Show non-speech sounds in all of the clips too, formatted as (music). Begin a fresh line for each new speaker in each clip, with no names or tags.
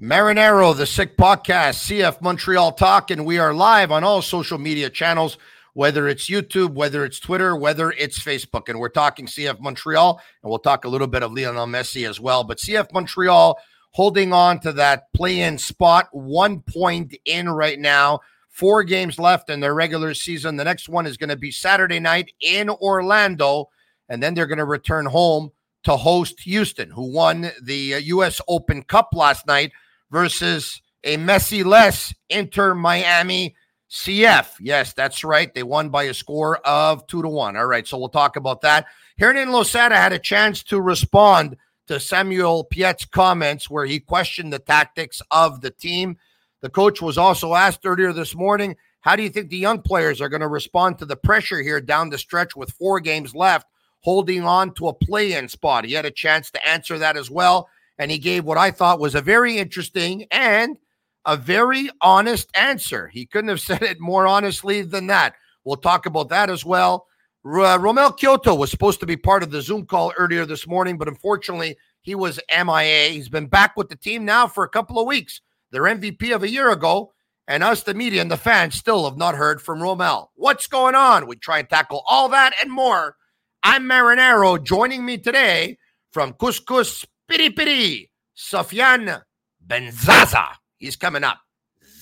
Marinaro, the Sick Podcast, CF Montreal Talk, and we are live on all social media channels, whether it's YouTube, whether it's Twitter, whether it's Facebook. And we're talking CF Montreal, and we'll talk a little bit of Lionel Messi as well. But CF Montreal holding on to that play in spot, one point in right now, four games left in their regular season. The next one is going to be Saturday night in Orlando, and then they're going to return home to host Houston, who won the U.S. Uh, Open Cup last night versus a Messi less Inter Miami CF. Yes, that's right. They won by a score of two to one. All right, so we'll talk about that. Hernan Losada had a chance to respond to Samuel Piette's comments where he questioned the tactics of the team. The coach was also asked earlier this morning, how do you think the young players are going to respond to the pressure here down the stretch with four games left, holding on to a play in spot? He had a chance to answer that as well and he gave what I thought was a very interesting and a very honest answer. He couldn't have (laughs) said it more honestly than that. We'll talk about that as well. Uh, Romell Quioto was supposed to be part of the Zoom call earlier this morning, but unfortunately, he was MIA. He's been back with the team now for a couple of weeks. Their MVP of a year ago, and us, the media and the fans, still have not heard from Romell. What's going on? We try and tackle all that and more. I'm Marinaro. Joining me today from Couscous Piri Piri, Sofiane Benzaza. He's coming up.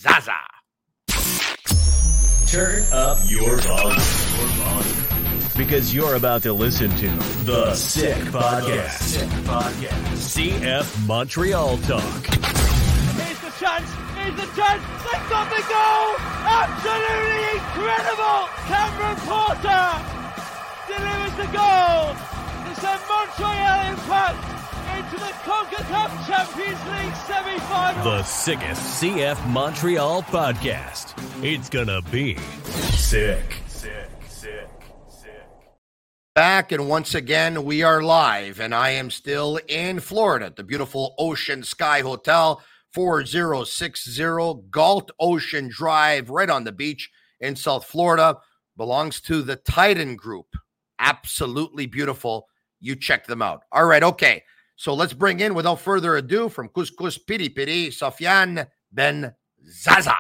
Zaza.
Turn up your volume. Because you're about to listen to The Sick Podcast. Sick Podcast. CF Montreal Talk.
Here's the chance. Here's the chance. They've got the goal. Absolutely incredible. Cameron Porter delivers the goal. It's a Montreal impact into the CONCACAF Champions League semi-final.
The sickest CF Montreal podcast. It's gonna be sick. Sick, sick,
sick. Back and once again we are live, and I am still in Florida at the beautiful Ocean Sky Hotel, 4060 Galt Ocean Drive, right on the beach in South Florida. Belongs to the Titan Group. Absolutely beautiful. You check them out. All right, okay. So let's bring in, without further ado, from Couscous Piri Piri, Sofiane Ben Zaza.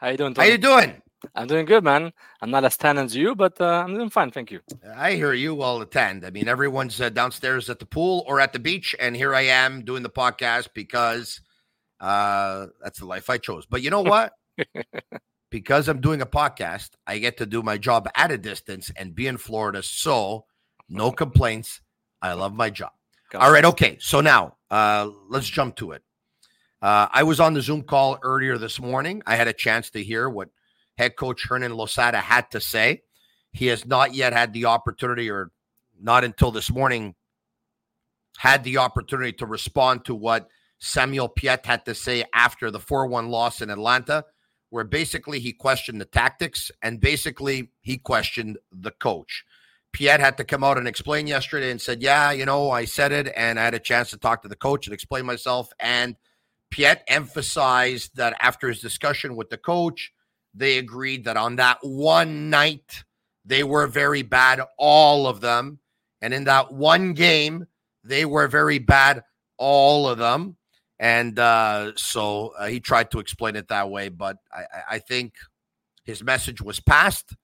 How you doing?
Tony? How you doing?
I'm doing good, man. I'm not as tan as you, but uh, I'm doing fine. Thank you.
I hear you all attend. I mean, everyone's uh, downstairs at the pool or at the beach, and here I am doing the podcast because uh, that's the life I chose. But you know what? (laughs) because I'm doing a podcast, I get to do my job at a distance and be in Florida. So, no complaints. I love my job. All right. Okay. So now uh, let's jump to it. Uh, I was on the Zoom call earlier this morning. I had a chance to hear what head coach Hernan Losada had to say. He has not yet had the opportunity, or not until this morning, had the opportunity to respond to what Samuel Piette had to say after the 4 1 loss in Atlanta, where basically he questioned the tactics and basically he questioned the coach. Piette had to come out and explain yesterday and said, Yeah, you know, I said it and I had a chance to talk to the coach and explain myself. And Piette emphasized that after his discussion with the coach, they agreed that on that one night, they were very bad, all of them. And in that one game, they were very bad, all of them. And uh, so uh, he tried to explain it that way. But I, I think his message was passed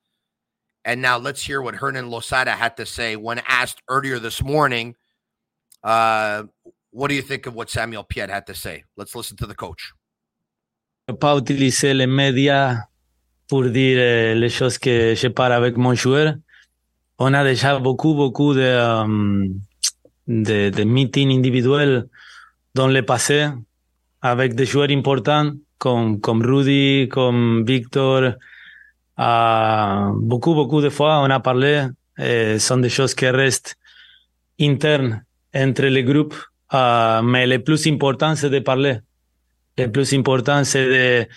and now let's hear what Hernan Losada had to say when asked earlier this morning. Uh, what do you think of what Samuel Piette had to say? Let's listen to the coach.
Pas utiliser les médias pour dire euh, les choses que je parle avec mon joueur. On a déjà beaucoup, beaucoup de, um, de, de meetings individuels dans le passé avec des joueurs importants comme, comme Rudy, comme Victor, Uh, beaucoup, beaucoup de fois, on a parlé, et sont des choses qui restent internes entre les groupes, uh, mais le plus important, c'est de parler. Le plus important, c'est de,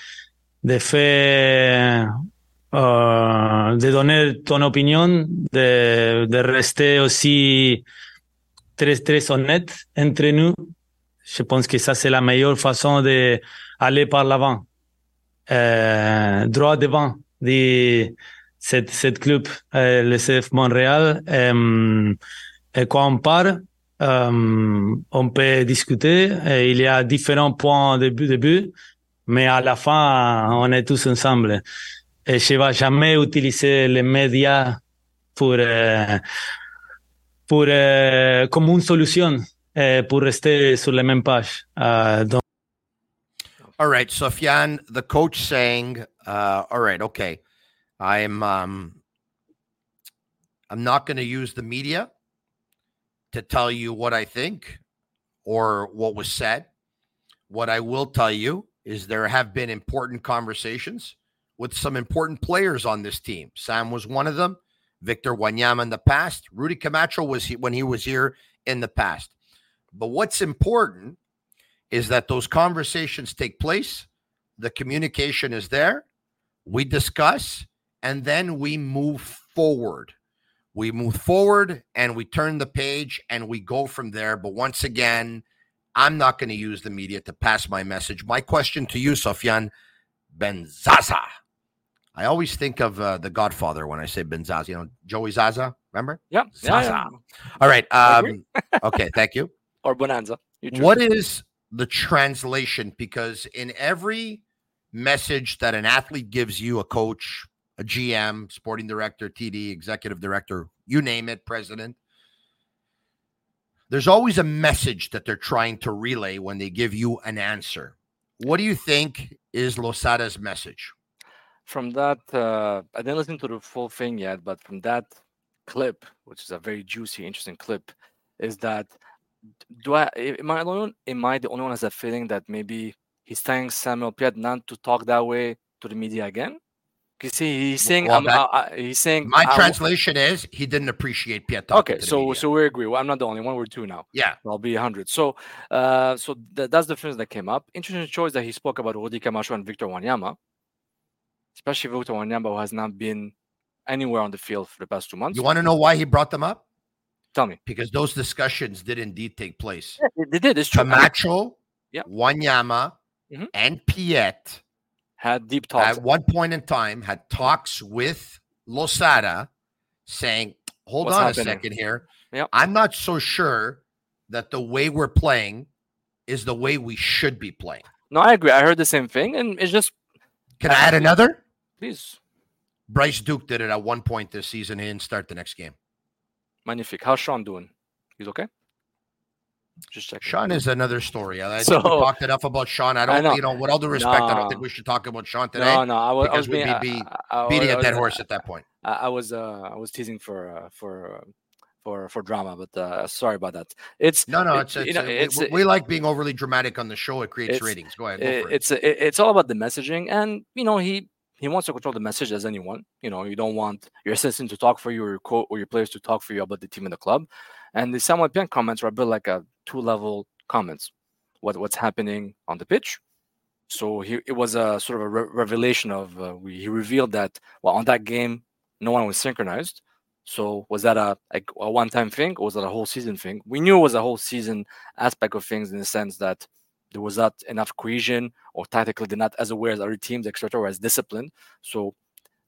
de faire, uh, de donner ton opinion, de, de rester aussi très, très honnête entre nous. Je pense que ça, c'est la meilleure façon d'aller par l'avant. Euh, droit devant de cette, club, euh, le CF Montréal. Euh, et quand on part, on peut discuter. Et il y a différents points de but, de but, mais à la fin, on est tous ensemble. Et je vais jamais utiliser les médias pour, euh, pour, comme une solution pour rester sur la même page. Euh, donc,
All right, Sofiane, the coach saying, uh, "All right, okay, I'm um, I'm not going to use the media to tell you what I think or what was said. What I will tell you is there have been important conversations with some important players on this team. Sam was one of them. Victor Wanyama in the past. Rudy Camacho was he, when he was here in the past. But what's important is that those conversations take place, the communication is there, we discuss, and then we move forward. We move forward and we turn the page and we go from there. But once again, I'm not going to use the media to pass my message. My question to you, Sofiane Benzaza. I always think of uh, the Godfather when I say Benzaza. You know, Joey Zaza. Remember?
Yeah. yeah,
Zaza.
yeah.
All right. Um, okay. Thank you. (laughs)
Or Bonanza.
What is the translation? Because in every message that an athlete gives you, a coach, a GM, sporting director, TD, executive director, you name it, president, there's always a message that they're trying to relay when they give you an answer. What do you think is Losada's message?
from that uh, i didn't listen to the full thing yet but from that clip which is a very juicy interesting clip is that do i am i alone am i the only one has a feeling that maybe he's telling samuel piette not to talk that way to the media again you see he's saying
Well,
I'm, um,
that- uh, uh,
I, I- he's saying
My
I-
translation is he didn't appreciate Piette
okay so so we agree well, i'm not the only one we're two now
yeah,
I'll be 100. So, uh, so th- that's the difference that came up. Interesting choice that he spoke about Rudy Camacho and Victor Wanyama, especially Victor Wanyama, who has not been anywhere on the field for the past two months.
you want to know why he brought them up?
Tell me.
Because those discussions did indeed take place.
They, they did. It's true.
Camacho,
Yeah.
Wanyama,
Mhm.
and Piette
had deep talks.
at one point in time had talks with Losada saying, hold
What's
on
happening?
a second here.
Yep.
I'm not so sure that the way we're playing is the way we should be playing.
No, I agree. I heard the same thing, and it's just
Can I add another?
please
Bryce Duke did it at one point this season. He didn't start the next game.
magnifique. How's Sean doing? He's okay. Just checking.
Sean is another story. I, I
So-
think we talked enough about Sean. I
I
don't,
know.
you know, with all due respect, I don't think we should talk about Sean today
No, no, I was, I
because
was
we'd be- be
I- I- I-
beating
I
a dead horse at that point.
I, I was uh, I was teasing for uh, for uh, for for drama, but uh, sorry about that. It's
No, no,
it-
it's,
you know,
uh, we-
it's
we, we like being overly dramatic on the show. It creates ratings. Go ahead. Go
it-
it.
it's it, it's all about the messaging, and you know he he wants to control the message as anyone. You know you don't want your assistant to talk for you or your co- or your players to talk for you about the team and the club. And the Samuel Pian comments were a bit like a two level comments. What what's happening on the pitch. So he it was a sort of a re- revelation of uh, we, he revealed that well on that game no one was synchronized. So was that a a one time thing or was that a whole season thing? We knew it was a whole season aspect of things in the sense that there was not enough cohesion or tactically they're not as aware as other teams, etc., or as disciplined. So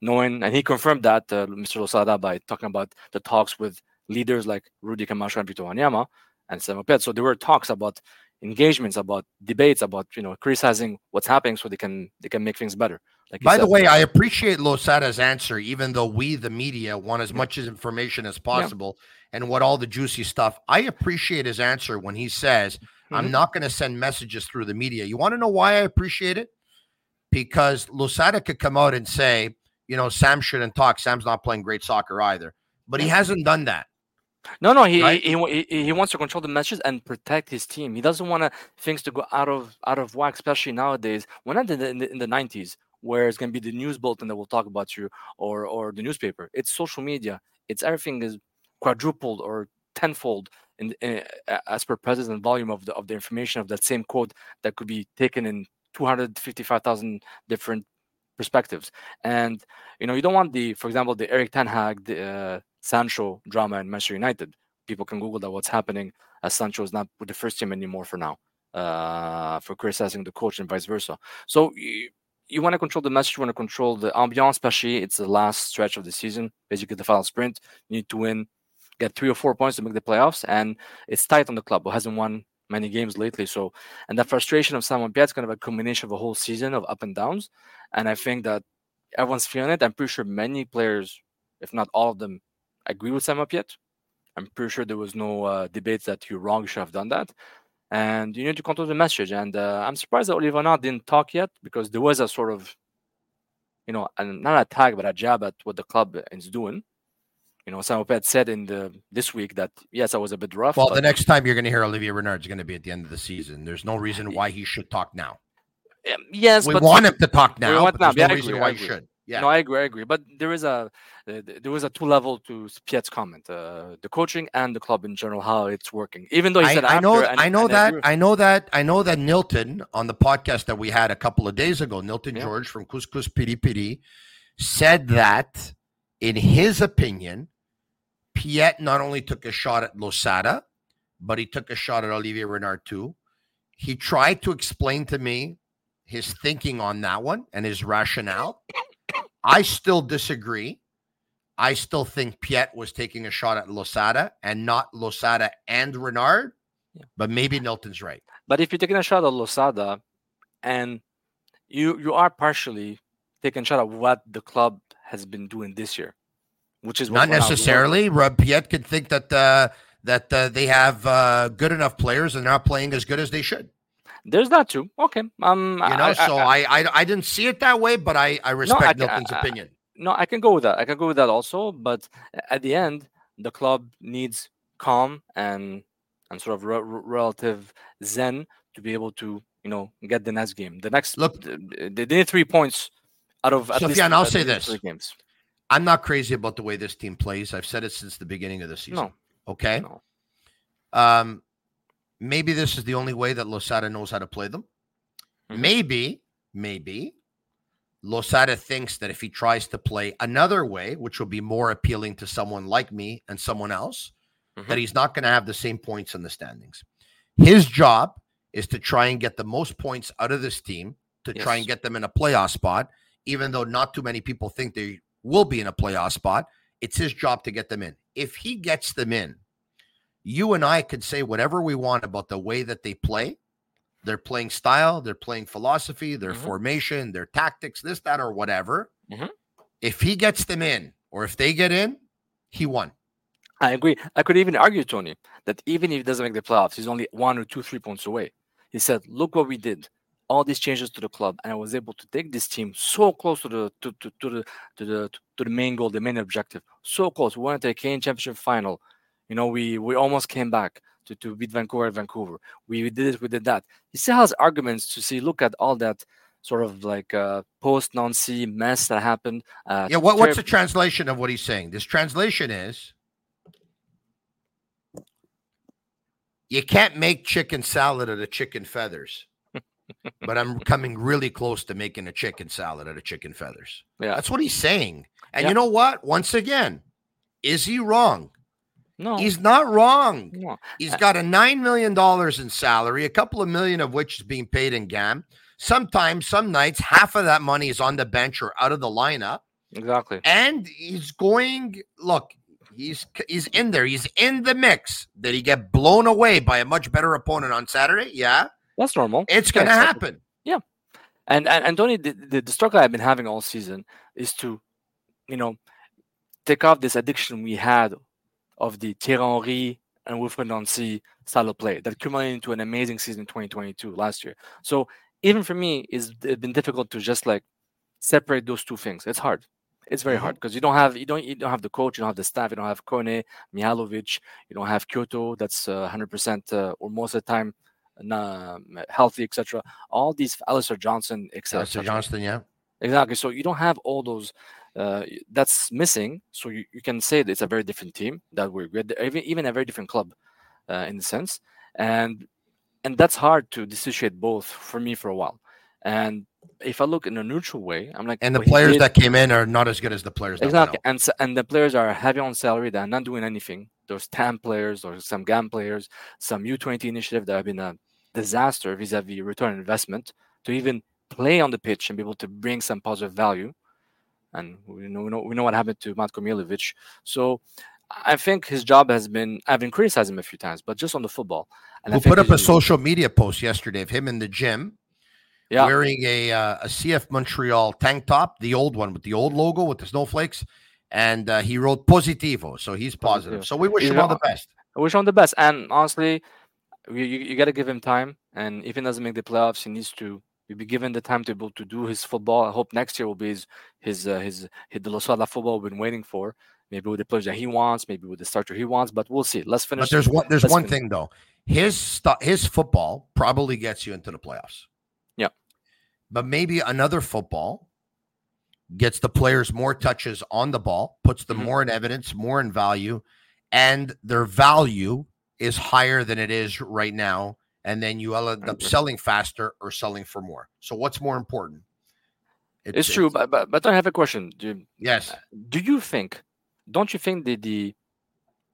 knowing and he confirmed that uh, Mr. Losada by talking about the talks with leaders like Rudy Camacho and Vito Wanyama and Piette. So there were talks about engagements, about debates, about you know criticizing what's happening so they can they can make things better. Like
By the way, I appreciate Losada's answer, even though we, the media, want as much as information as possible and what all the juicy stuff. I appreciate his answer when he says, I'm
Mhm.
not going to send messages through the media. You want to know why I appreciate it? Because Losada could come out and say, you know, Sam shouldn't talk. Sam's not playing great soccer either. But he hasn't done that.
No, no, he,
Right?
he, he he wants to control the messages and protect his team. He doesn't want to, things to go out of out of whack, especially nowadays. We're not in the, in the, in the 90s where it's going to be the news bulletin that will talk about you or or the newspaper. It's social media. It's everything is quadrupled or tenfold in, in as per presence and volume of the of the information of that same quote that could be taken in 255,000 different perspectives. And you know, you don't want the, for example, the Erik Ten Hag, the uh, Sancho drama in Manchester United. People can Google that what's happening as Sancho is not with the first team anymore for now, uh, for criticizing the coach and vice versa. So you, you want to control the message, you want to control the ambiance, especially it's the last stretch of the season, basically the final sprint. You need to win get three or four points to make the playoffs, and it's tight on the club who hasn't won many games lately. So, and the frustration of Simon Piette is kind of a combination of a whole season of up and downs, and I think that everyone's feeling it. I'm pretty sure many players, if not all of them, agree with Simon Piette. I'm pretty sure there was no uh, debate that you're wrong, you should have done that. And you need to control the message. And uh, I'm surprised that Olivier Renard didn't talk yet because there was a sort of, you know, not a tag, but a jab at what the club is doing. You know, Simon Piette said in the this week that yes, I was a bit rough.
Well, the next time you're going to hear Olivier Renard is going to be at the end of the season. There's no reason why he should talk now.
Um, yes,
we
but
want him to talk now.
We want
but there's
now.
no
Yeah,
reason why he should. Yeah.
No, I agree, I agree. But there is a uh, there was a two level to Piette's comment, uh, the coaching and the club in general, how it's working. Even though he said
I know,
and-
I know that,
agree
I know that, I know that Nilton on the podcast that we had a couple of days ago, Nilton
Yeah.
George from Couscous Piri Piri, said that in his opinion, Piette not only took a shot at Losada, but he took a shot at Olivier Renard too. He tried to explain to me his thinking on that one and his rationale. I still disagree. I still think Piette was taking a shot at Losada and not Losada and Renard,
Yeah.
but maybe Nilton's right.
But if you're taking a shot at Losada, and you you are partially taking a shot at what the club has been doing this year, which is what
Not necessarily. Rob Piette could think that uh, that uh, they have uh, good enough players and they're not playing as good as they should.
There's that too. Okay. Um.
You know, so I, I I didn't see it that way, but I I respect
I-
Nilton's
I-
opinion.
no, I can go with that. I can go with that also. But at the end, the club needs calm and and sort of re- re- relative zen to be able to you know get the next game. The next
Look-
th- they need three points out of at least
I'll say this.
three games.
I'm not crazy about the way this team plays. I've said it since the beginning of the season.
No,
Okay.
no.
Um, maybe this is the only way that Losada knows how to play them.
Mhm.
Maybe, maybe Losada thinks that if he tries to play another way, which will be more appealing to someone like me and someone else,
Mhm.
that he's not going to have the same points in the standings. His job is to try and get the most points out of this team to try and get them in a playoff spot, even though not too many people think they will be in a playoff spot. It's his job to get them in. If he gets them in, you and I could say whatever we want about the way that they play, their playing style, their playing philosophy, their
Mhm.
formation, their tactics, this, that, or whatever.
Mhm.
If he gets them in, or if they get in, he won.
I agree. I could even argue, Tony, that even if he doesn't make the playoffs, he's only one or two, three points away. He said, "Look what we did. All these changes to the club, and I was able to take this team so close to the to, to, to the to the to the main goal, the main objective. So close. We went to the Canadian Championship final. You know, we we almost came back to, to beat Vancouver at Vancouver. We, we did it. We did that. He still has arguments to see. Look at all that." Sort of like uh, post Nancy mess that happened. Uh,
Yeah, what, what's the translation of what he's saying? This translation is you can't make chicken salad out of chicken feathers. (laughs) but I'm coming really close to making a chicken salad out of chicken feathers.
yeah.
That's what he's saying. And
Yeah.
you know what? Once again, is he wrong?
No,
He's not wrong.
no.
He's
Uh,
got a nine million dollars in salary, a couple of million of which is being paid in GAM. Sometimes, some nights, half of that money is on the bench or out of the lineup,
exactly.
and he's going. Look, he's he's in there. He's in the mix. Did he get blown away by a much better opponent on Saturday? Yeah,
That's normal.
it's going to
can't expect it.
happen.
And and, and Tony, the, the, the struggle I've been having all season is to, you know, take off this addiction we had of the Thierry Henry and Wilfried Nancy style of play that culminated into an amazing season in 2022 last year. So even for me, it's it's been difficult to just like separate those two things. It's hard. It's very hard because you don't have you don't you don't have the coach, you don't have the staff, you don't have Kone, Mihailovic, you don't have Quioto that's uh, 100% uh, or most of the time uh, healthy, etc. All these Alistair Johnston, etc.
Mr. Johnston, yeah.
Exactly. So you don't have all those. Uh, that's missing. So you, you can say that it's a very different team that we're good, even even a very different club, uh, in the sense, and and that's hard to dissociate both for me for a while. And if I look in a neutral way, I'm like,
And the
he
players that came in are not as good as the players
exactly, and and the players are heavy on salary. They're not doing anything. Those TAM players, or some GAM players, some U20 initiative that have been a disaster vis-a-vis return on investment to even play on the pitch and be able to bring some positive value. And we know we know, we know what happened to Matko Miljevic. So I think his job has been. I've been criticizing him a few times, but just on the football.
And we put up a social media post yesterday of him in the gym,
yeah.
wearing a uh, a CF Montreal tank top, the old one with the old logo with the snowflakes, and uh, he wrote positivo, so he's positive. So we wish him all the best.
I wish him the best, and honestly, you, you, you got to give him time. And if he doesn't make the playoffs, he needs to be given the time to be able to do his football. I hope next year will be his his uh, his, his the Losada football we've been waiting for. Maybe with the players that he wants, maybe with the starter he wants, but we'll see. Let's finish.
But there's one there's
Let's
one
finish.
thing though. His stu- his football probably gets you into the playoffs.
Yeah.
But maybe another football gets the players more touches on the ball, puts them
Mhm.
more in evidence, more in value, and their value is higher than it is right now. And then you end up selling faster or selling for more. So what's more important?
It's, true, but, but but I have a question. Do,
yes.
do you think? Don't you think the the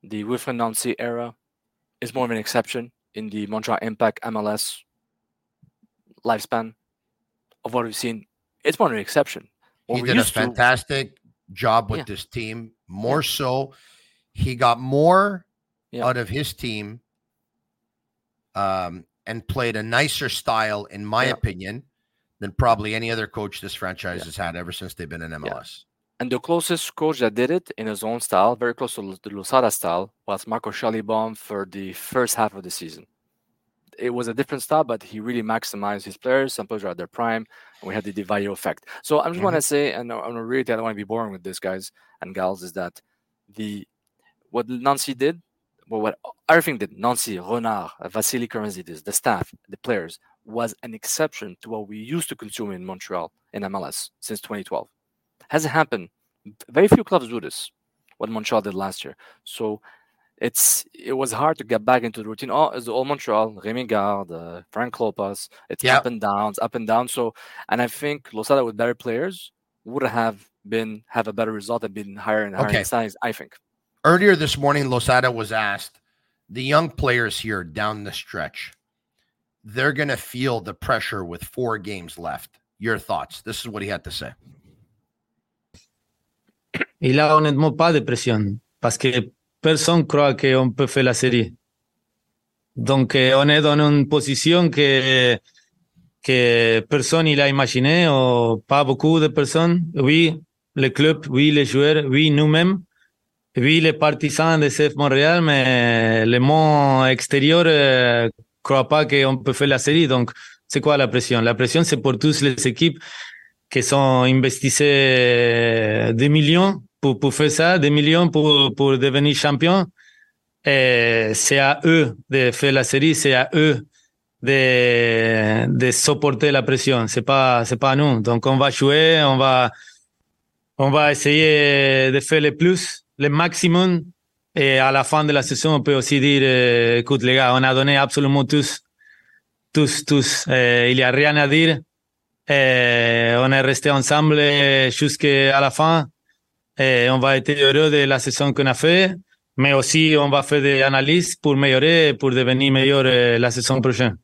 the Wilfried Nancy era is more of an exception in the Montreal Impact MLS lifespan of what we've seen? It's more of an exception. What
he did a
used to-
fantastic job with
Yeah.
this team. More so, he got more
Yeah.
out of his team um, and played a nicer style, in my
Yeah.
opinion, than probably any other coach this franchise
Yeah.
has had ever since they've been in MLS.
And the closest coach that did it in his own style, very close to the Losada style, was Marco Schallibaum for the first half of the season. It was a different style, but he really maximized his players. Some players are at their prime, and we had the Di Vaio effect. So I just want to say, and I'm read, I don't want to be boring with this, guys and gals, is that the what Nancy did, well, what everything did, Nancy, Renard, Vassili Cremanzidis, the staff, the players, was an exception to what we used to consume in Montreal in MLS since 2012 hasn't happened. Very few clubs do this. What Montreal did last year. So it's it was hard to get back into the routine. Oh, it's all Montreal, Remy Garde, uh, Frank Klopas. It's
Yeah.
up and downs, up and down. So and I think Losada with better players would have been have a better result and been higher and higher
Okay.
in size. I think.
Earlier this morning, Losada was asked the young players here down the stretch, they're going to feel the pressure with four games left. Your thoughts? This is what he had to say.
Et là, honnêtement, pas de pression. Parce que personne croit qu'on peut faire la série. Donc, on est dans une position que, que personne il a imaginé, ou pas beaucoup de personnes. Oui, le club, oui, les joueurs, oui, nous-mêmes. Oui, les partisans de CF Montréal, mais le monde extérieur ne croit pas qu'on peut faire la série. Donc, c'est quoi la pression? La pression, c'est pour toutes les équipes qui sont investissées des millions pour, pour faire ça, des millions pour, pour devenir champion. C'est à eux de faire la série, c'est à eux de, de supporter la pression. C'est pas, c'est pas à nous. Donc, on va jouer, on va, on va essayer de faire le plus, le maximum. À la fin de la saison, on peut aussi dire, euh, écoute, les gars, on a donné absolument tous, tous, tous. Euh, il y a rien à dire. Et on est resté ensemble jusqu'à la fin. Et on va être heureux de la saison qu'on a fait, mais aussi on va faire des analyses pour améliorer, pour devenir meilleur euh, la saison prochaine.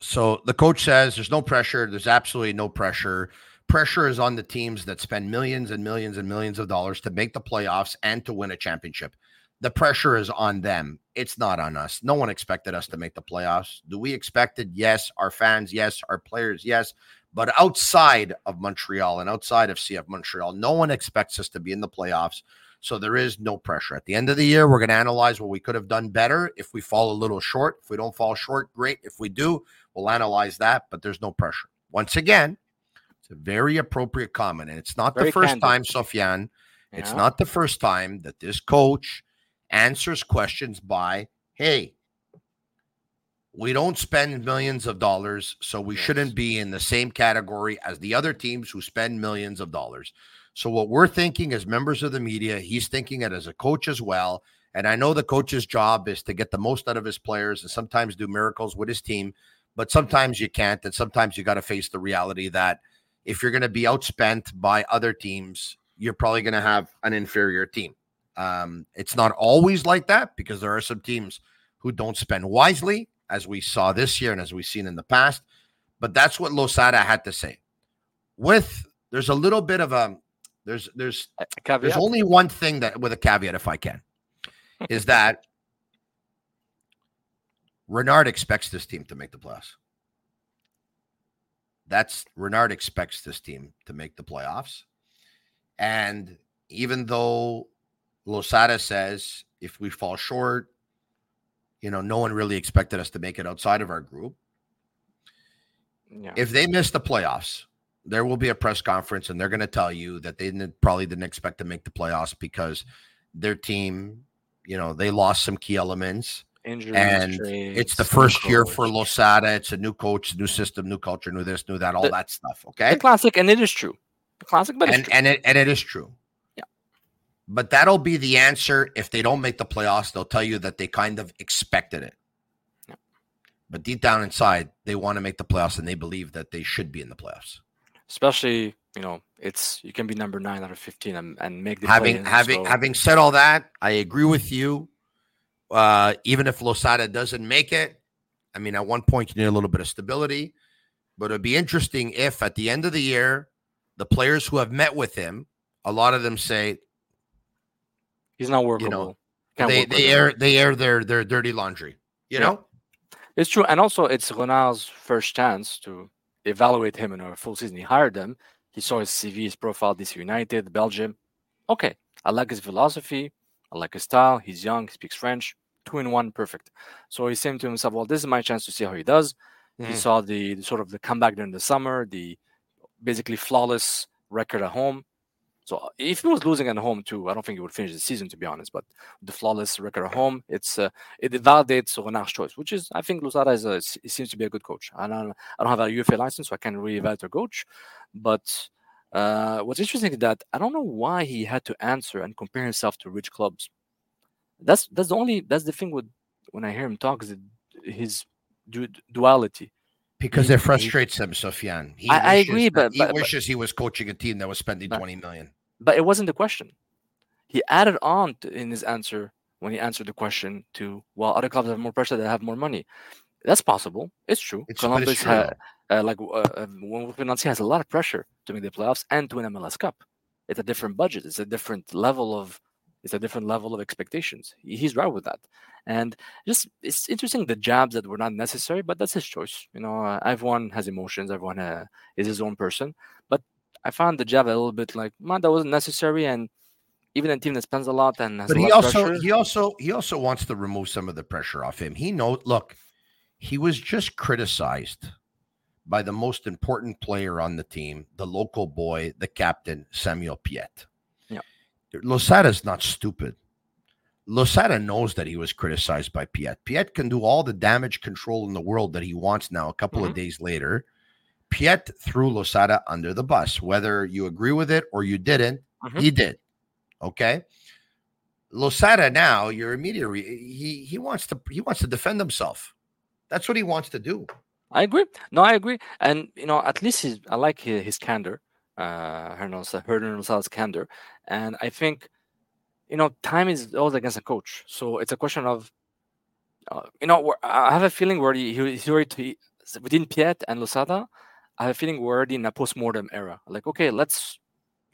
So the coach says there's no pressure. There's absolutely no pressure. Pressure is on the teams that spend millions and millions and millions of dollars to make the playoffs and to win a championship. The pressure is on them. It's not on us. No one expected us to make the playoffs. Do we expect it? Yes. Our fans, yes. Our players, yes. But outside of Montreal and outside of CF Montreal, no one expects us to be in the playoffs. So there is no pressure. At the end of the year, we're going to analyze what we could have done better. If we fall a little short, if we don't fall short, great. If we do, we'll analyze that, but there's no pressure. Once again, it's a very appropriate comment. And it's not
Very
the first
candid.
time, Sofiane. It's
Yeah.
not the first time that this coach answers questions by, hey, we don't spend millions of dollars, so we
Yes.
shouldn't be in the same category as the other teams who spend millions of dollars. So, what we're thinking as members of the media, he's thinking it as a coach as well. And I know the coach's job is to get the most out of his players and sometimes do miracles with his team, but sometimes you can't. And sometimes you got to face the reality that if you're going to be outspent by other teams, you're probably going to have an inferior team. Um, it's not always like that because there are some teams who don't spend wisely, as we saw this year and as we've seen in the past. But that's what Losada had to say. With there's a little bit of a there's there's
A caveat.
there's only one thing that with a caveat, if I can. is that (laughs) Renard expects this team to make the playoffs. That's Renard expects this team to make the playoffs. And even though Losada says if we fall short, you know, no one really expected us to make it outside of our group.
Yeah.
If they miss the playoffs, there will be a press conference and they're going to tell you that they didn't, probably didn't expect to make the playoffs because their team, you know, they lost some key elements.
Injuries,
And
trades,
It's the first year for. Losada. It's a new coach, new system, new culture, new this, new that, all
The-
that stuff.
The
Okay.
classic, and it is true. The classic, but it's
And and it and it is true.
Yeah.
But that'll be the answer. If they don't make the playoffs, they'll tell you that they kind of expected it.
Yeah.
But deep down inside, they want to make the playoffs and they believe that they should be in the playoffs.
especially you know it's you can be number nine out of 15 and, and make the
having having
so-
having said all that, I agree with you. Uh, even if Losada doesn't make it, I mean, at one point you need a little bit of stability. But it'd be interesting if at the end of the year, the players who have met with him, a lot of them say
he's not workable Can't
they
work with
they
him.
air they air their their dirty laundry. You
Yeah.
know,
it's true and also it's Renard's first chance to evaluate him in a full season he hired him he saw his cv his profile DC united belgium okay i like his philosophy i like his style he's young he speaks french two in one perfect so he's saying to himself well this is my chance to see how he does He
Mhm.
saw the, the sort of the comeback during the summer, the basically flawless record at home. So if he was losing at home too, I don't think he would finish the season to be honest. But the flawless record at home, it's uh, it validates Renard's choice, which is I think Losada is a, he seems to be a good coach. I don't I don't have a UEFA license, so I can't really evaluate a coach. But uh, what's interesting is that I don't know why he had to answer and compare himself to rich clubs. That's that's the only that's the thing with when I hear him talk is his du- duality.
because
He-
it
he-
frustrates him, Sofiane. He
I- I agree, but-
he
but- but-
wishes he was coaching a team that was spending
But-
twenty million.
but it wasn't the question. He added on to, in his answer when he answered the question to, well, other clubs have more pressure, they have more money. That's possible. It's true.
It's, but it's
Columbus,
true,
ha-. Uh, like uh, when Finlandia has a lot of pressure to make the playoffs and to win MLS Cup. It's a different budget. It's a different level of. It's a different level of expectations. He's right with that, and just it's interesting the jabs that were not necessary, but that's his choice. You know, uh, everyone has emotions. Everyone uh, is his own person. But I found the jab a little bit like, man, that wasn't necessary, and even a team that spends a lot and has
But
a
he
lot of
also
pressure,
he also he also wants to remove some of the pressure off him. He know look, he was just criticized by the most important player on the team, the local boy, the captain, Samuel Piette.
Yeah.
Losada is not stupid. Losada knows that he was criticized by Piette. Piette can do all the damage control in the world that he wants now. A couple of
Mhm.
days later, Piette threw Losada under the bus. Whether you agree with it or you didn't,
Mhm.
he did. Okay. Losada now, your immediate re- he he wants to he wants to defend himself. That's what he wants to do.
I agree. No, I agree. And you know, at least his, I like his, his candor, uh, Hernan Rosales' candor, and I think, you know, time is always against a coach. So it's a question of, uh, you know, I have a feeling where he, he, he's already within Piette and Losada. I have a feeling we're already in a post-mortem era. Like, okay, let's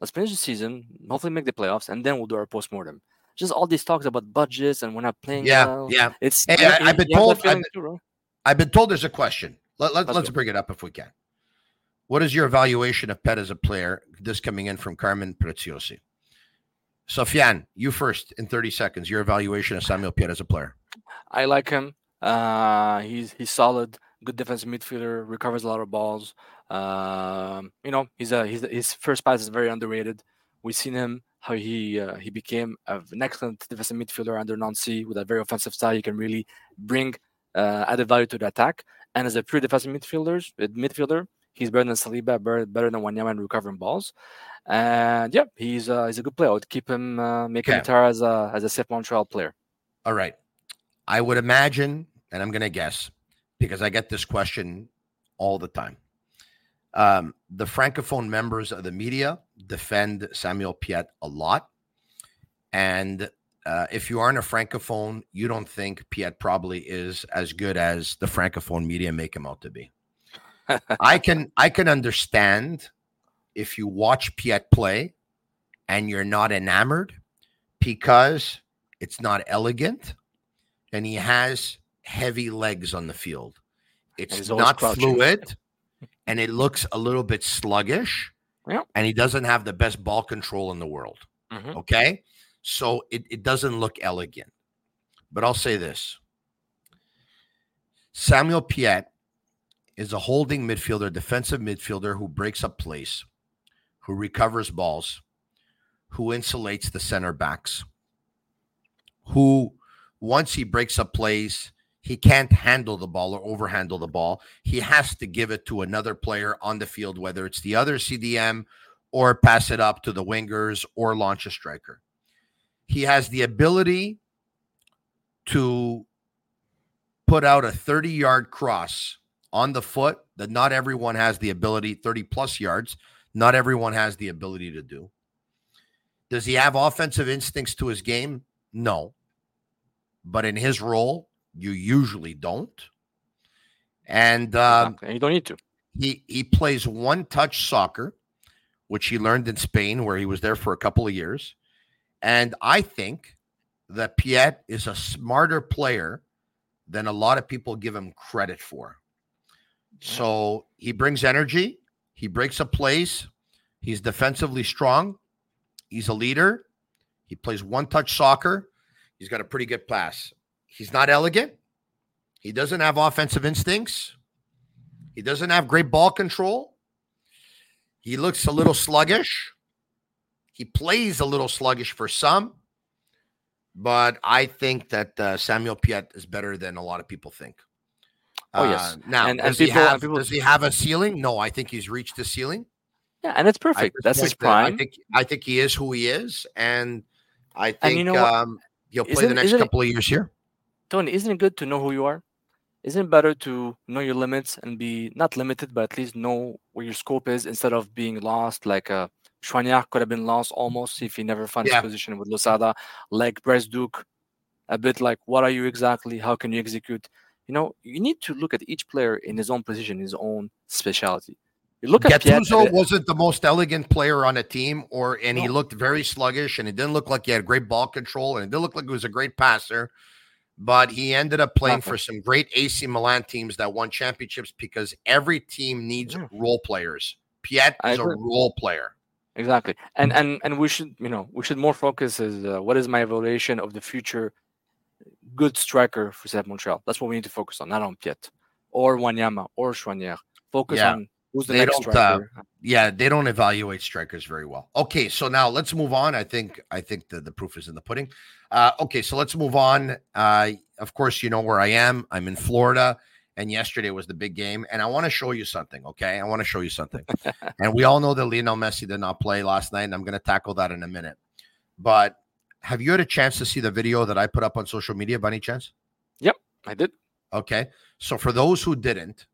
let's finish the season, hopefully make the playoffs, and then we'll do our post-mortem. Just all these talks about budgets and we're not playing.
Yeah,
well.
yeah.
It's
Hey, I, been
have that
told- I've been-
too, right?
I've been told there's a question. Let, let,
Let's
let's bring it up if we can. What is your evaluation of Piette as a player? This coming in from Carmen Preziosi. Sofiane, you first in 30 seconds. Your evaluation of Samuel Piette as a player.
I like him. Uh, he's he's solid, good defensive midfielder, recovers a lot of balls. Um, you know, he's a he's his first pass is very underrated. We've seen him how he uh, he became an excellent defensive midfielder under Nancy with a very offensive style. He can really bring uh, added value to the attack. And as a pure defensive midfielders, uh, midfielder, he's better than Saliba, better, better than Wanyama in recovering balls. And yeah, he's uh, he's a good player. I would keep him, uh, make him retire as a as a CF Montreal player.
All right. I would imagine, and I'm going to guess because I get this question all the time. Um, the francophone members of the media defend Samuel Piette a lot. And uh, if you aren't a francophone, you don't think Piette probably is as good as the francophone media make him out to be. I can (laughs) I can understand if you watch Piette play and you're not enamored because It's not elegant, and he has heavy legs on the field. It's not
crouching.
fluid, (laughs) and it looks a little bit sluggish.
Yeah.
And he doesn't have the best ball control in the world.
Mhm.
Okay. So it, it doesn't look elegant. But I'll say this Samuel Piette is a holding midfielder, defensive midfielder who breaks up plays, who recovers balls, who insulates the center backs, who once he breaks up plays, he can't handle the ball or overhandle the ball. He has to give it to another player on the field, whether it's the other CDM or pass it up to the wingers or launch a striker. He has the ability to put out a 30 yard cross on the foot that not everyone has the ability, 30 plus yards, not everyone has the ability to do. Does he have offensive instincts to his game? No. But in his role, you usually don't. And um,
you don't need to.
he he plays one touch soccer, which he learned in Spain, where he was there for a couple of years. And I think that Piette is a smarter player than a lot of people give him credit for. So he brings energy, he breaks up plays, he's defensively strong, he's a leader, he plays one touch soccer, he's got a pretty good pass. He's not elegant, he doesn't have offensive instincts. He doesn't have great ball control. He looks a little sluggish. He plays a little sluggish for some, but I think that uh, Samuel Piette is better than a lot of people think.
Oh, yes.
Uh, now,
And- and
does, he
people- and
have,
people-
does he have a ceiling? No, I think he's reached the ceiling.
Yeah, and it's perfect. That's his
think that- I
prime.
think I think he is who he is, and I think
And you know
um, he'll play
Isn't-
the next
isn't it-
couple of years here.
Tony, isn't it good to know who you are? Isn't it better to know your limits and be not limited, but at least know where your scope is instead of being lost? Like uh, Choinière could have been lost almost if he never found
Yeah.
his position with Losada. Like Bryce Duke, a bit like, what are you exactly? How can you execute? You know, you need to look at each player in his own position, his own specialty. You look at
Gattuso wasn't the most elegant player on a team, or and he looked very sluggish, and it didn't look like he had great ball control, and it didn't look like he was a great passer. But he ended up playing for some great AC Milan teams that won championships because every team needs
Yeah.
role players.
Piette
is a role player.
Exactly, and and and we should you know we should more focus is uh, what is my evaluation of the future good striker for CF Montreal. That's what we need to focus on, not on Piette or Wanyama or Choinière. Focus
Yeah.
on who's the
They
next
uh,
striker.
Yeah, they don't evaluate strikers very well. Okay, so now let's move on. I think I think the, the proof is in the pudding. Uh, okay, so let's move on. Uh, of course, you know where I am. I'm in Florida, and yesterday was the big game. And I want to show you something. Okay, I want to show you something. (laughs) and we all know that Lionel Messi did not play last night, and I'm going to tackle that in a minute. But have you had a chance to see the video that I put up on social media by any chance?
Yep, I did.
Okay. So for those who didn't,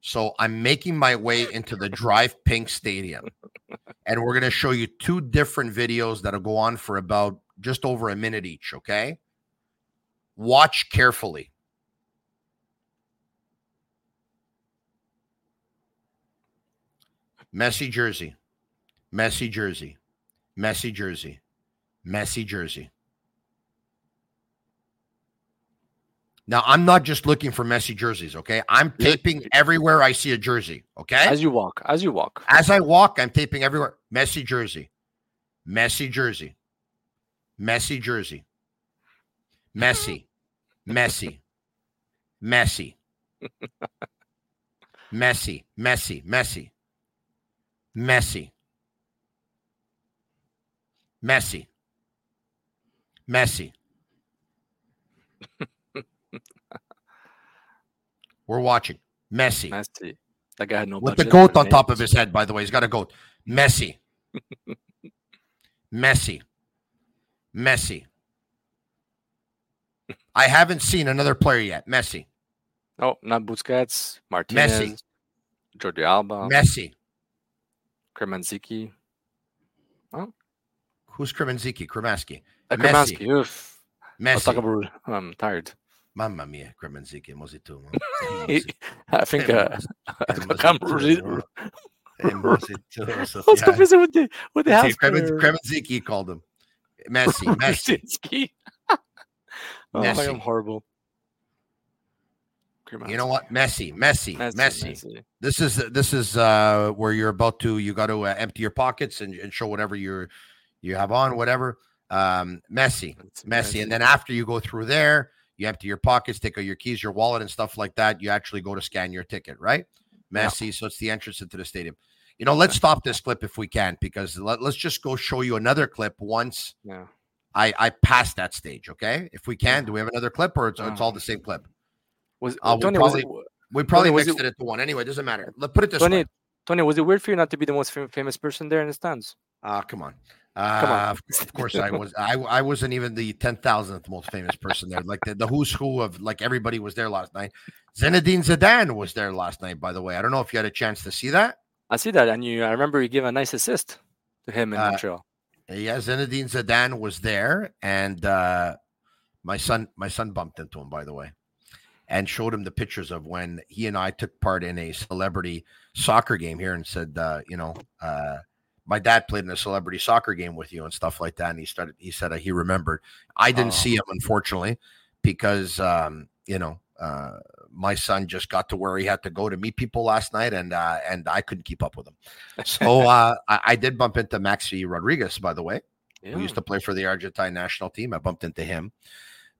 so I'm making my way into the DRV PNK Stadium, (laughs) and we're going to show you two different videos that'll go on for about just over a minute each. Okay. Watch carefully. Messi jersey, Messi jersey, Messi jersey, Messi jersey. Now, I'm not just looking for Messi jerseys, okay? I'm taping everywhere I see a jersey, okay?
As you walk, as you walk.
As I walk, I'm taping everywhere. Messi jersey, Messi jersey, Messi jersey, Messi. Messi. Messi. (laughs) Messi, Messi, Messi, Messi, Messi, Messi. (laughs) We're watching Messi
Messi. That guy had no
with the goat on top of his head. By the way, he's got a goat. Messi, (laughs) Messi, Messi. I haven't seen another player yet. Messi,
No, not Busquets, Martinez, Jordi Alba,
Messi.
Kremanziki.
Who's Kremanziki? Cremaschi.
Uh,
Messi.
About, I'm tired.
Mamma mia, Kremanziki, Mosito.
it think I think. Uh, (laughs) what (laughs) the, what the house
called him. Messi. (laughs) Messi.
Oh, Messi.
oh, Messi.
I am horrible.
You know what? Messi, Messi, Messi.
Messi, Messi.
This is this is uh where you're about to you got to uh, empty your pockets and, and show whatever you're you have on, whatever. Um, Messi,
It's
Messi, and then after you go through there, you empty your pockets, take out your keys, your wallet, and stuff like that. You actually go to scan your ticket, right?
Yeah.
So it's the entrance into the stadium. You know, let's stop this clip if we can, because let, let's just go show you another clip once
Yeah.
I I pass that stage. Okay, if we can, do we have another clip or it's, it's all the same clip?
Was
Uh, we
Tony?
probably-
was it,
We probably
was
mixed
it-
it into one anyway. Doesn't matter. Let's put it this
Tony,
way.
Tony, was it weird for you not to be the most fam- famous person there in the stands?
Ah, come on. Uh,
Come on.
Of, of course, I was. I I wasn't even the ten thousandth most famous person there. Like the, the who's who of like everybody was there last night. Zinedine Zidane was there last night. By the way, I don't know if you had a chance to see that.
I see that, and you. I remember you gave a nice assist to him in
Uh,
Montreal.
Yeah, Zinedine Zidane was there, and uh, my son, my son bumped into him. By the way, and showed him the pictures of when he and I took part in a celebrity soccer game here, and said, uh, you know, uh, my dad played in a celebrity soccer game with you and stuff like that. And he started, he said uh, he remembered. I didn't
Oh.
see him unfortunately because um, you know. Uh, my son just got to where he had to go to meet people last night, and uh, and I couldn't keep up with him. So (laughs) uh, I, I did bump into Maxi Rodriguez, by the way
Yeah.
who used to play for the Argentine national team. I bumped into him.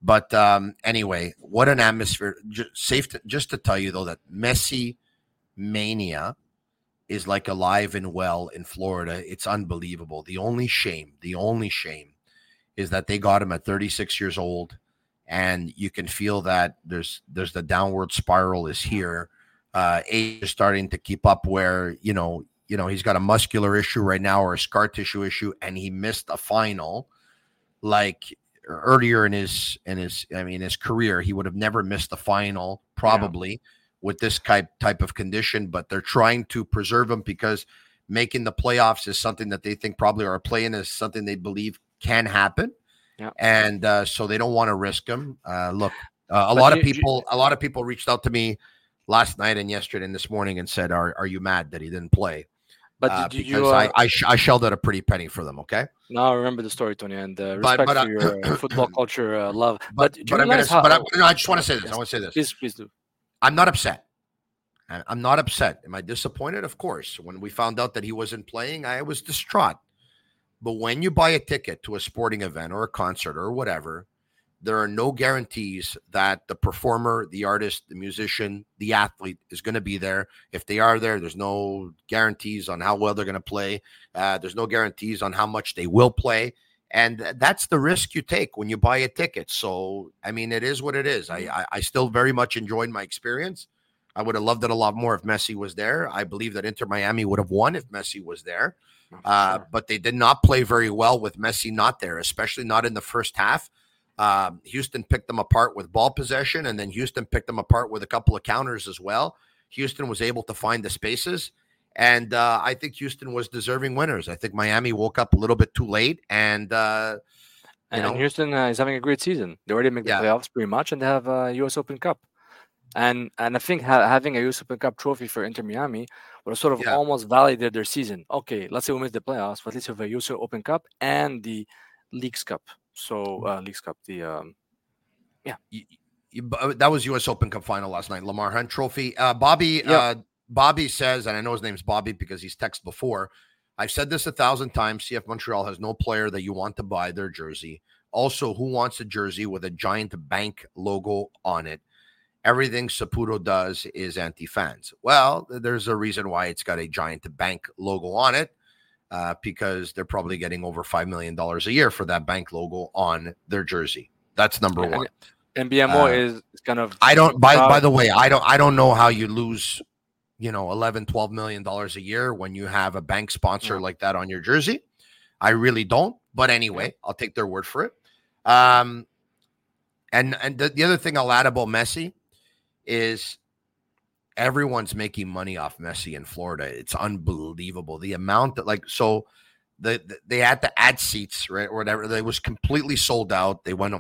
But um, anyway, what an atmosphere. Just, safe to, just to tell you, though, that Messi mania is like alive and well in Florida. It's unbelievable. The only shame, the only shame is that they got him at 36 years old. And you can feel that there's there's the downward spiral is here. Uh, age is starting to keep up where you know you know he's got a muscular issue right now or a scar tissue issue and he missed a final like earlier in his in his i mean his career he would have never missed the final probably with this type type of condition but they're trying to preserve him because making the playoffs is something that they think probably are playing is something they believe can happen.
Yeah.
and uh, so they don't want to risk him. Uh, look uh, a
But
lot of
you- you-
people a lot of people reached out to me last night and yesterday and this morning and said are, are you mad that he didn't play
But
uh, because
you? Uh,
I I, sh- I shelled out a pretty penny for them. Okay,
now I remember the story, Tony, and uh, respect
but, uh,
for your uh, football (clears throat) culture uh, love.
but
do you
but I'm gonna
how-
but I, no, I just want to say this. I want to say this.
Please, please do.
I'm not upset. I'm not upset. Am I disappointed? Of course. When we found out that he wasn't playing, I was distraught. But when you buy a ticket to a sporting event or a concert or whatever, there are no guarantees that the performer, the artist, the musician, the athlete is going to be there. If they are there, there's no guarantees on how well they're going to play. Uh, there's no guarantees on how much they will play. And that's the risk you take when you buy a ticket. So, I mean, it is what it is. I, I, I still very much enjoyed my experience. I would have loved it a lot more if Messi was there. I believe that Inter Miami would have won if Messi was there. Uh,
Sure.
but they did not play very well with Messi not there, especially not in the first half. Um, Houston picked them apart with ball possession, and then Houston picked them apart with a couple of counters as well. Houston was able to find the spaces, and uh, I think Houston was deserving winners. I think Miami woke up a little bit too late, and uh,
and,
know-
Houston uh, is having a great season. They already make the
Yeah.
playoffs pretty much, and they have a U.S. Open Cup. And and I think ha- having a U.S. Open Cup trophy for Inter Miami would have sort of
Yeah.
almost validated their season. Okay, let's say we miss the playoffs, but at least we have a U.S. Open Cup and the Leagues Cup. So uh, Leagues Cup, the um,
you- you- uh, that was U.S. Open Cup final last night. Lamar Hunt Trophy. Uh, Bobby.
Yep.
Uh, Bobby says, and I know his name's Bobby because he's texted before. I've said this a thousand times. CF Montreal has no player that you want to buy their jersey. Also, who wants a jersey with a giant bank logo on it? Everything Saputo does is anti-fans. Well, there's a reason why it's got a giant bank logo on it. Uh, because they're probably getting over five million dollars a year for that bank logo on their jersey. That's number
And-
one.
and BMO
Uh,
is is kind of.
I don't by by the way, I don't I don't know how you lose, you know, 11 12 million dollars a year when you have a bank sponsor
Yeah.
like that on your jersey. I really don't, but anyway, I'll take their word for it. Um and and the, the other thing I'll add about Messi is everyone's making money off Messi in Florida. It's unbelievable. The amount that like so the, the- they had to add seats, right? Or whatever. They was completely sold out. They went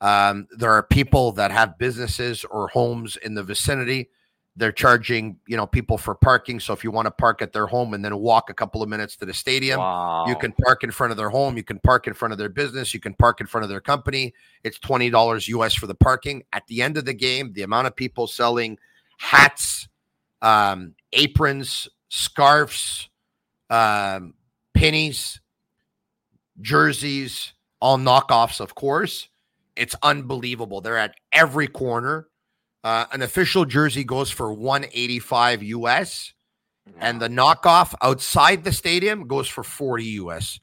um, there are people that have businesses or homes in the vicinity they're charging, you know, people for parking. So if you want to park at their home and then walk a couple of minutes to the stadium,
Wow.
you can park in front of their home. You can park in front of their business. You can park in front of their company. It's twenty dollars US for the parking. At the end of the game, the amount of people selling hats, um, aprons, scarves, um, pennies, jerseys, all knockoffs, of course. It's unbelievable. They're at every corner. Uh, an official jersey goes for 185 US and the knockoff outside the stadium goes for 40 US.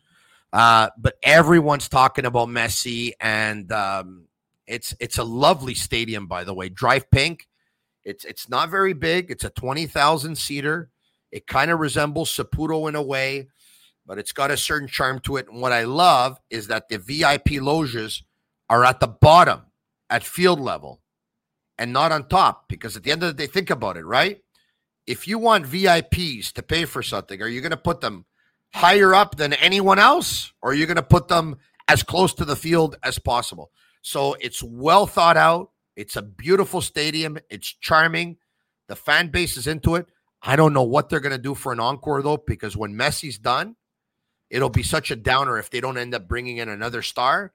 Uh, but everyone's talking about Messi, and um, it's it's a lovely stadium, by the way. DRV PNK. It's it's not very big. It's a 20,000 seater. It kind of resembles Saputo in a way, but it's got a certain charm to it. And what I love is that the VIP loges are at the bottom at field level and not on top. Because at the end of the day, think about it, right? If you want VIPs to pay for something, are you going to put them higher up than anyone else, or are you going to put them as close to the field as possible? So it's well thought out. It's a beautiful stadium. It's charming. The fan base is into it. I don't know what they're going to do for an encore though, because when Messi's done, it'll be such a downer if they don't end up bringing in another star.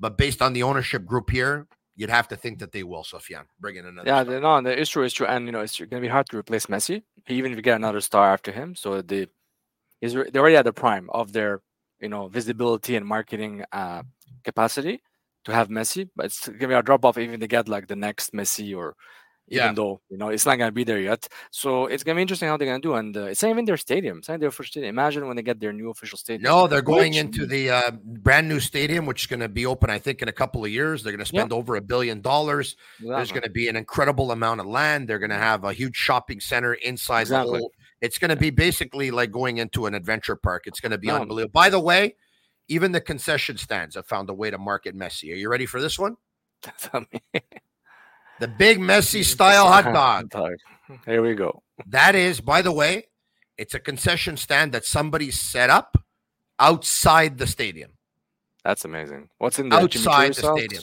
But based on the ownership group here, you'd have to think that they will, Sofiane, bring in another.
Yeah,
star.
no, the, it's true, it's true, and you know it's going to be hard to replace Messi, even if you get another star after him. So the is they're already at the prime of their you know visibility and marketing uh, capacity to have Messi, but it's to be a drop off even to get like the next Messi or even
Yeah.
though you know it's not going to be there yet. So it's to be interesting how they're to do, and uh, it's not even their stadium. It's not their official stadium. Imagine when they get their new official stadium.
No, they're going
Which-
into the uh, brand new stadium, which is going to be open, I think, in a couple of years. They're going to
Yeah.
spend over a billion dollars. There's going to be an incredible amount of land. They're going to have a huge shopping center inside
Exactly.
the whole. It's going to be basically like going into an adventure park. It's going to be
No.
unbelievable. By the way, even the concession stands have found a way to market Messi. Are you ready for this one?
Tell me.
The big Messi style hot (laughs) dog.
dog. Here we go.
That is, by the way, it's a concession stand that somebody set up outside the stadium.
That's amazing. What's in the
Outside the stadium.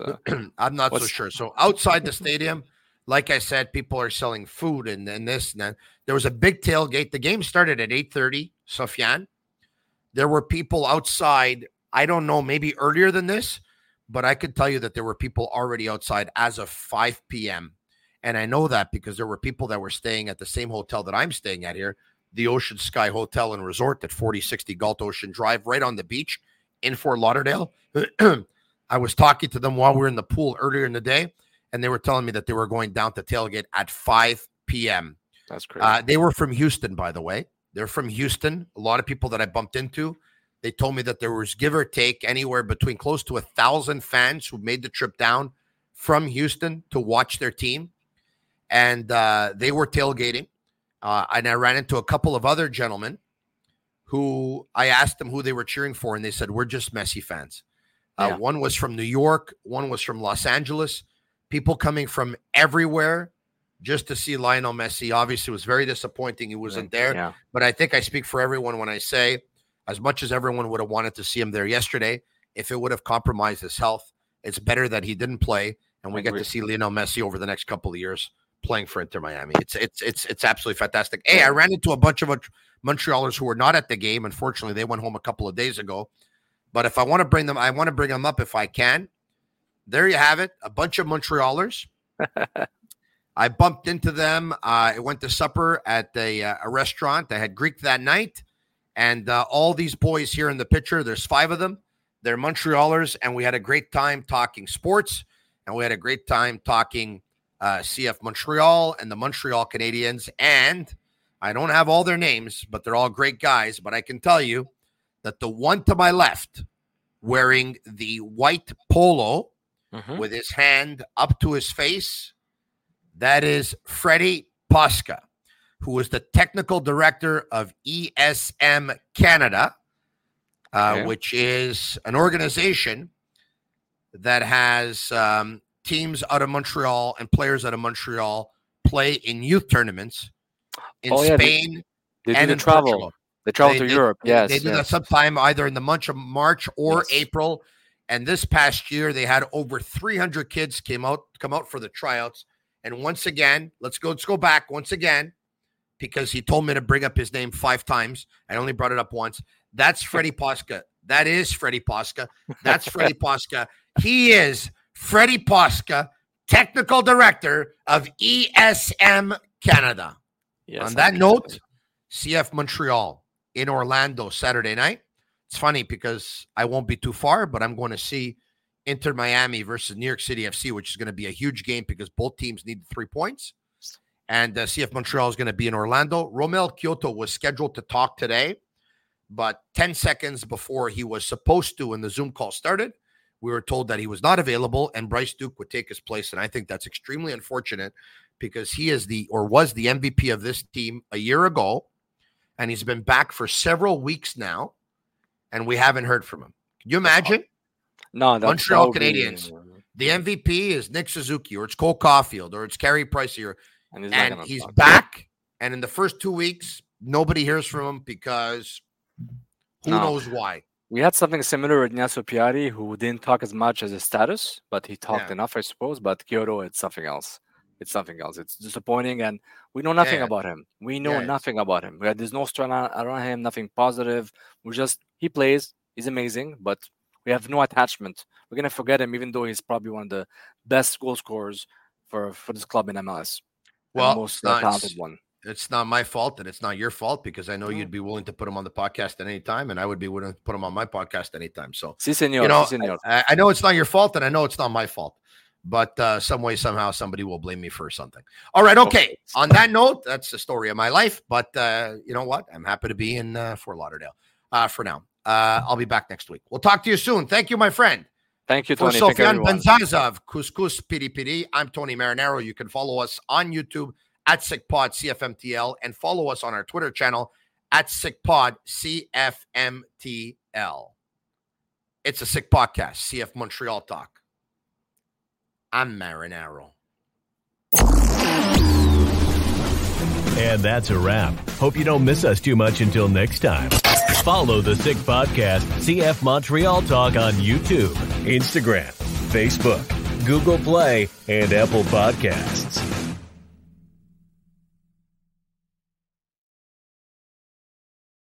Uh, (clears throat)
I'm not so sure. So outside the stadium, like I said, people are selling food and, and this and that. There was a big tailgate. The game started at 8:30, Sofiane. There were people outside. I don't know, maybe earlier than this, but I could tell you that there were people already outside as of 5 p.m. And I know that because there were people that were staying at the same hotel that I'm staying at here, the Ocean Sky Hotel and Resort at 4060 Galt Ocean Drive, right on the beach in Fort Lauderdale. (clears throat) I was talking to them while we were in the pool earlier in the day, and they were telling me that they were going down to tailgate at 5 p.m.
That's crazy.
Uh, they were from Houston, by the way. They're from Houston. A lot of people that I bumped into, they told me that there was give or take anywhere between close to a thousand fans who made the trip down from Houston to watch their team, and uh, they were tailgating. Uh, and I ran into a couple of other gentlemen who I asked them who they were cheering for, and they said we're just Messi fans. Uh,
Yeah.
One was from New York, one was from Los Angeles. People coming from everywhere just to see Lionel Messi. Obviously, it was very disappointing he wasn't there.
Yeah.
But I think I speak for everyone when I say, as much as everyone would have wanted to see him there yesterday, if it would have compromised his health, it's better that he didn't play, and we
I
get
agree.
to see Lionel Messi over the next couple of years playing for Inter Miami. It's it's it's it's absolutely fantastic. Hey, I ran into a bunch of Montrealers who were not at the game. Unfortunately, they went home a couple of days ago. But if I want to bring them, I want to bring them up if I can. There you have it, a bunch of Montrealers. (laughs) I bumped into them. Uh, I went to supper at a, uh, a restaurant. I had Greek that night. And uh, all these boys here in the picture, there's five of them. They're Montrealers. And we had a great time talking sports. And we had a great time talking uh, CF Montreal and the Montreal Canadiens. And I don't have all their names, but they're all great guys. But I can tell you that the one to my left, wearing the white polo,
Mhm.
with his hand up to his face. That is Freddie Posca, who is the technical director of ESM Canada, uh,
Okay.
which is an organization that has um, teams out of Montreal and players out of Montreal play in youth tournaments in
Oh, yeah,
Spain
They do
and in
travel.
Portugal.
They travel
They-
to
they-
Europe.
they-
Yes.
They do that sometime either in the month of March or
Yes.
April. And this past year, they had over 300 kids came out come out for the tryouts And once again, let's go. Let's go back once again because he told me to bring up his name five times. I only brought it up once. That's Freddie Posca. That is Freddie Posca. That's Freddie (laughs) Posca. He is Freddie Posca, technical director of ESM Canada.
Yes,
On that note, CF Montreal in Orlando Saturday night. It's funny because I won't be too far, but I'm going to see Inter Miami versus New York City FC, which is going to be a huge game because both teams need three points. And uh, CF Montreal is going to be in Orlando. Romell Quioto was scheduled to talk today, but 10 seconds before he was supposed to when the Zoom call started, we were told that he was not available and Bryce Duke would take his place. And I think that's extremely unfortunate because he is the or was the MVP of this team a year ago. And he's been back for several weeks now, and we haven't heard from him. Can you imagine?
No, that,
Montreal
that be-
Canadiens. The MVP is Nick Suzuki, or it's Cole Caufield, or it's Carey Price here,
and he's,
and he's back. And in the first two weeks, nobody hears from him because who
No.
knows why?
We had something similar with Ignacio Piatti, who didn't talk as much as his status, but he talked
Yeah.
enough, I suppose. But Quioto, it's something else. It's something else. It's disappointing, and we know nothing
Yeah.
about him. We know
Yeah.
nothing about him. We had, there's no story around him, nothing positive. We just he plays. He's amazing, but we have no attachment. We're gonna forget him, even though he's probably one of the best goal scorers for for this club in MLS.
Well,
most
it's not,
talented one.
it's not my fault, and it's not your fault because I know
No.
you'd be willing to put him on the podcast at any time, and I would be willing to put him on my podcast anytime. So
Si, senor.
you know,
si, senor.
I, I know it's not your fault, and I know it's not my fault. But uh, some way, somehow, somebody will blame me for something. All right, okay.
Okay.
On that note, that's the story of my life. But uh, you know what? I'm happy to be in uh, Fort Lauderdale uh, for now. Uh, I'll be back next week. We'll talk to you soon. Thank you, my friend.
Thank you,
For
Tony. Thank you,
Sofiane
everyone.
Benzazov, Couscous Piri Piri, I'm Tony Marinaro. You can follow us on YouTube at SickPod CFMTL and follow us on our Twitter channel at SickPod CFMTL. It's a sick podcast, CF Montreal Talk. I'm Marinaro.
And that's a wrap. Hope you don't miss us too much until next time. Follow the Sick Podcast, CF Montreal Talk on YouTube, Instagram, Facebook, Google Play, and Apple Podcasts.